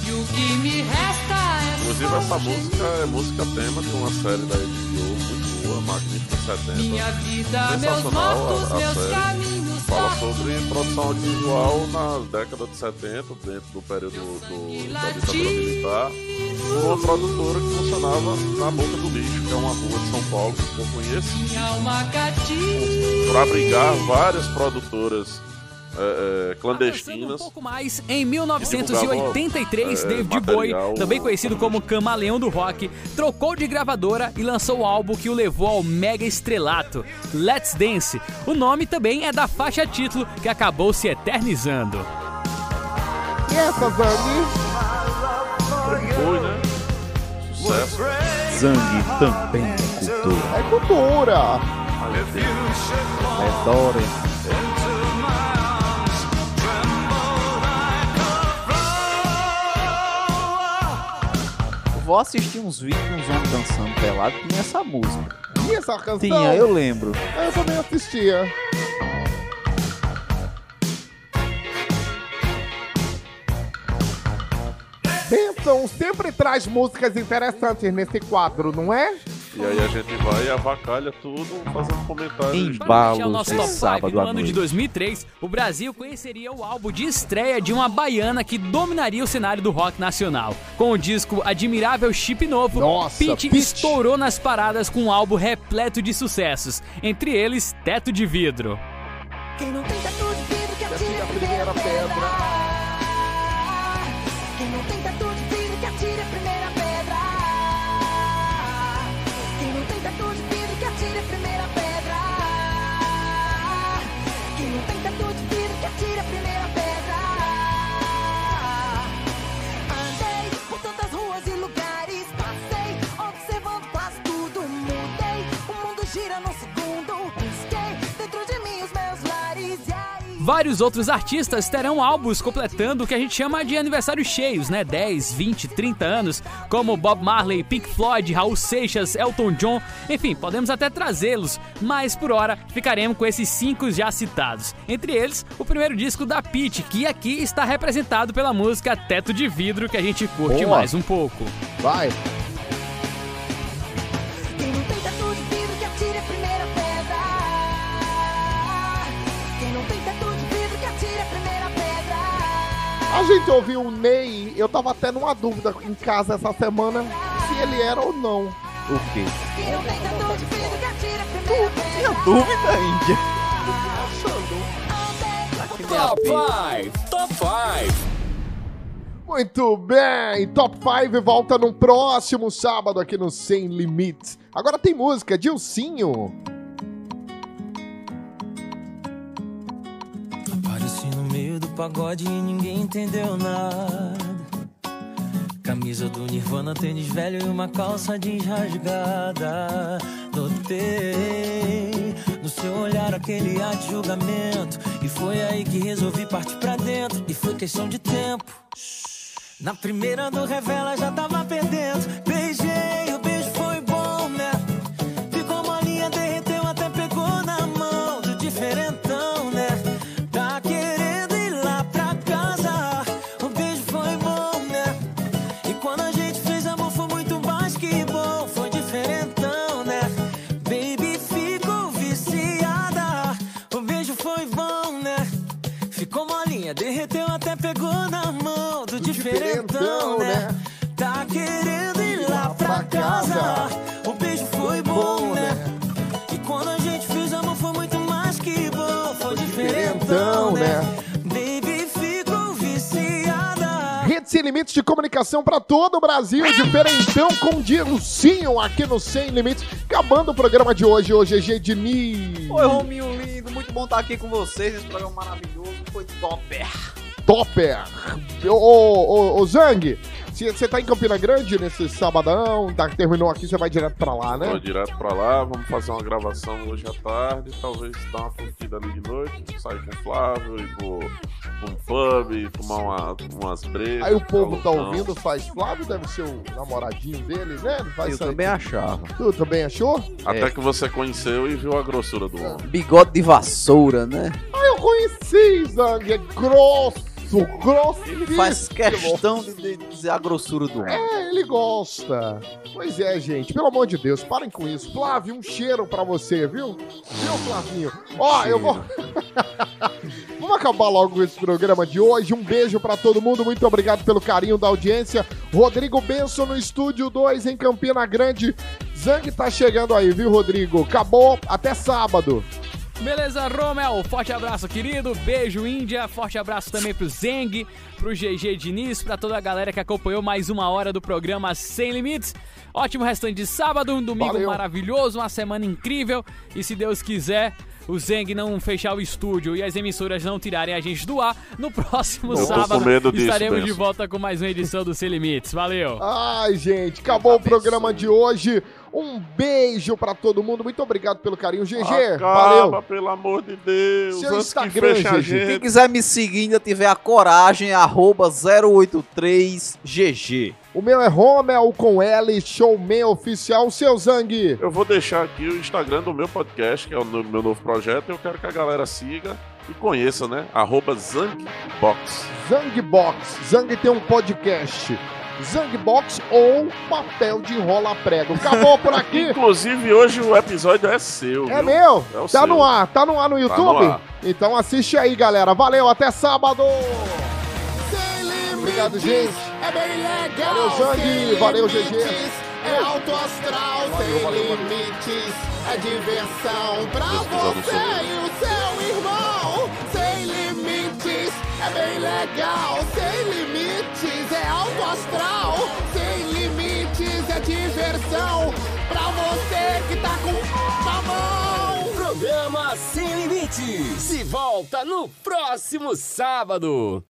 E o que me resta é Inclusive só essa música é música tema de uma série da HBO muito boa, Magnífica 70. Minha vida, meus Sensacional mortos, a, a meus série. caminhos. Fala sobre produção audiovisual na década de 70, dentro do período do, da ditadura militar, por uma produtora que funcionava na Boca do Lixo, que é uma rua de São Paulo que eu conheço, para abrigar várias produtoras é, é, Um clandestinas. pouco mais, em 1983, É, David Bowie, também conhecido como Camaleão do Rock, trocou de gravadora e lançou o álbum que o levou ao mega estrelato, Let's Dance. O nome também é da faixa título que acabou se eternizando. E essa, Zang? Foi, né? Sucesso. Zangue também é cultura. É cultura. Adoro. Vou assistir uns vídeos de uns homens dançando pelado tinha essa música. E essa canção? Tinha, eu lembro. Eu também assistia. Sempre traz músicas interessantes nesse quadro, não é? E aí a gente vai e avacalha tudo fazendo comentários. Embalos nosso de top 5, sábado no ano de noite. 2003, o Brasil conheceria o álbum de estreia de uma baiana que dominaria o cenário do rock nacional. Com o disco Admirável Chip Novo, Nossa, Pitty Pitty. estourou nas paradas com um álbum repleto de sucessos, entre eles Teto de Vidro. Quem não tem Vários outros artistas terão álbuns completando o que a gente chama de aniversários cheios, né? 10, 20, 30 anos, como Bob Marley, Pink Floyd, Raul Seixas, Elton John, enfim, podemos até trazê-los, mas por hora ficaremos com esses cinco já citados. Entre eles, o primeiro disco da Pitty, que aqui está representado pela música Teto de Vidro, que a gente curte Boa. mais um pouco. Vai. A gente ouviu o Ney, eu tava até numa dúvida em casa essa semana se ele era ou não. O quê? Primeira Tinha dúvida, Índia. Top 5, Top 5. Muito bem, Top 5 volta no próximo sábado aqui no Sem Limites. Agora tem música, Dilcinho. Apareci no meio do pagode e ninguém entendeu nada. Camisa do Nirvana, tênis velho e uma calça jeans. Notei no seu olhar aquele ar de julgamento. E foi aí que resolvi partir pra dentro. E foi questão de tempo. Na primeira do Revela já tava perdendo. Comunicação para todo o Brasil, diferentão com Dilcinho aqui no Sem Limites. Acabando o programa de hoje, hoje é Diniz. Oi, Rominho lindo, muito bom estar aqui com vocês nesse programa maravilhoso. Foi topper. Topper. Ô, ô, ô, Zang, você tá em Campina Grande nesse sabadão, tá, terminou aqui, você vai direto pra lá, né? Vou direto pra lá, vamos fazer uma gravação hoje à tarde, talvez dar uma curtida ali de noite, sair com o Flávio, ir pro, pro um pub, tomar uma, umas brejas. Aí o povo tá ouvindo, faz Flávio, deve ser o namoradinho dele, né? Vai Eu sair- também achava. Tu também achou? Até É. que você conheceu e viu a grossura do homem. Bigode de vassoura, né? Ah, eu conheci, Zang, é grosso, grosso. Ele faz questão de, dizer a grossura do homem. É, ele gosta. Pois é, gente, pelo amor de Deus, parem com isso. Flávio, um cheiro pra você, viu? Viu, Flavinho? Ó, eu vou. Vamos acabar logo com esse programa de hoje. Um beijo pra todo mundo. Muito obrigado pelo carinho da audiência. Rodrigo Benson no estúdio 2 em Campina Grande. Zang tá chegando aí, viu, Rodrigo? Acabou. Até sábado. Beleza, Romel? Forte abraço, querido. Beijo, Índia. Forte abraço também pro Zeng, pro GG Diniz, pra toda a galera que acompanhou mais uma hora do programa Sem Limites. Ótimo restante de sábado, um domingo Valeu. maravilhoso, uma semana incrível. E se Deus quiser, o Zeng não fechar o estúdio e as emissoras não tirarem a gente do ar, no próximo tô sábado medo disso, estaremos de volta com mais uma edição do Sem Limites. Valeu! Ai, gente, acabou o programa de hoje. Um beijo pra todo mundo. Muito obrigado pelo carinho. GG, Acaba, valeu. pelo amor de Deus. Seu antes Instagram, que feche a GG. gente. Quem quiser me seguir ainda tiver a coragem, arroba 083GG. O meu é Romel com L, Showman Oficial. Seu Zang. Eu vou deixar aqui o Instagram do meu podcast, que é o meu novo projeto. Eu quero que a galera siga e conheça, né? Arroba Zangbox. Zangbox. Zang tem um podcast. Zangbox ou papel de enrola prego. Acabou por aqui. Inclusive, hoje o episódio é seu. É viu? meu? É o tá seu. no ar, tá no ar no YouTube? no ar. Então assiste aí, galera. Valeu, até sábado. Obrigado, gente. É bem legal. Valeu, Zang. Valeu, GG. É alto astral, sem limites. É diversão pra você e o seu irmão. Sem limites, é bem legal. Sem limites, astral. Sem limites, é diversão pra você que tá com mamão. Programa Sem Limites. Se volta no próximo sábado.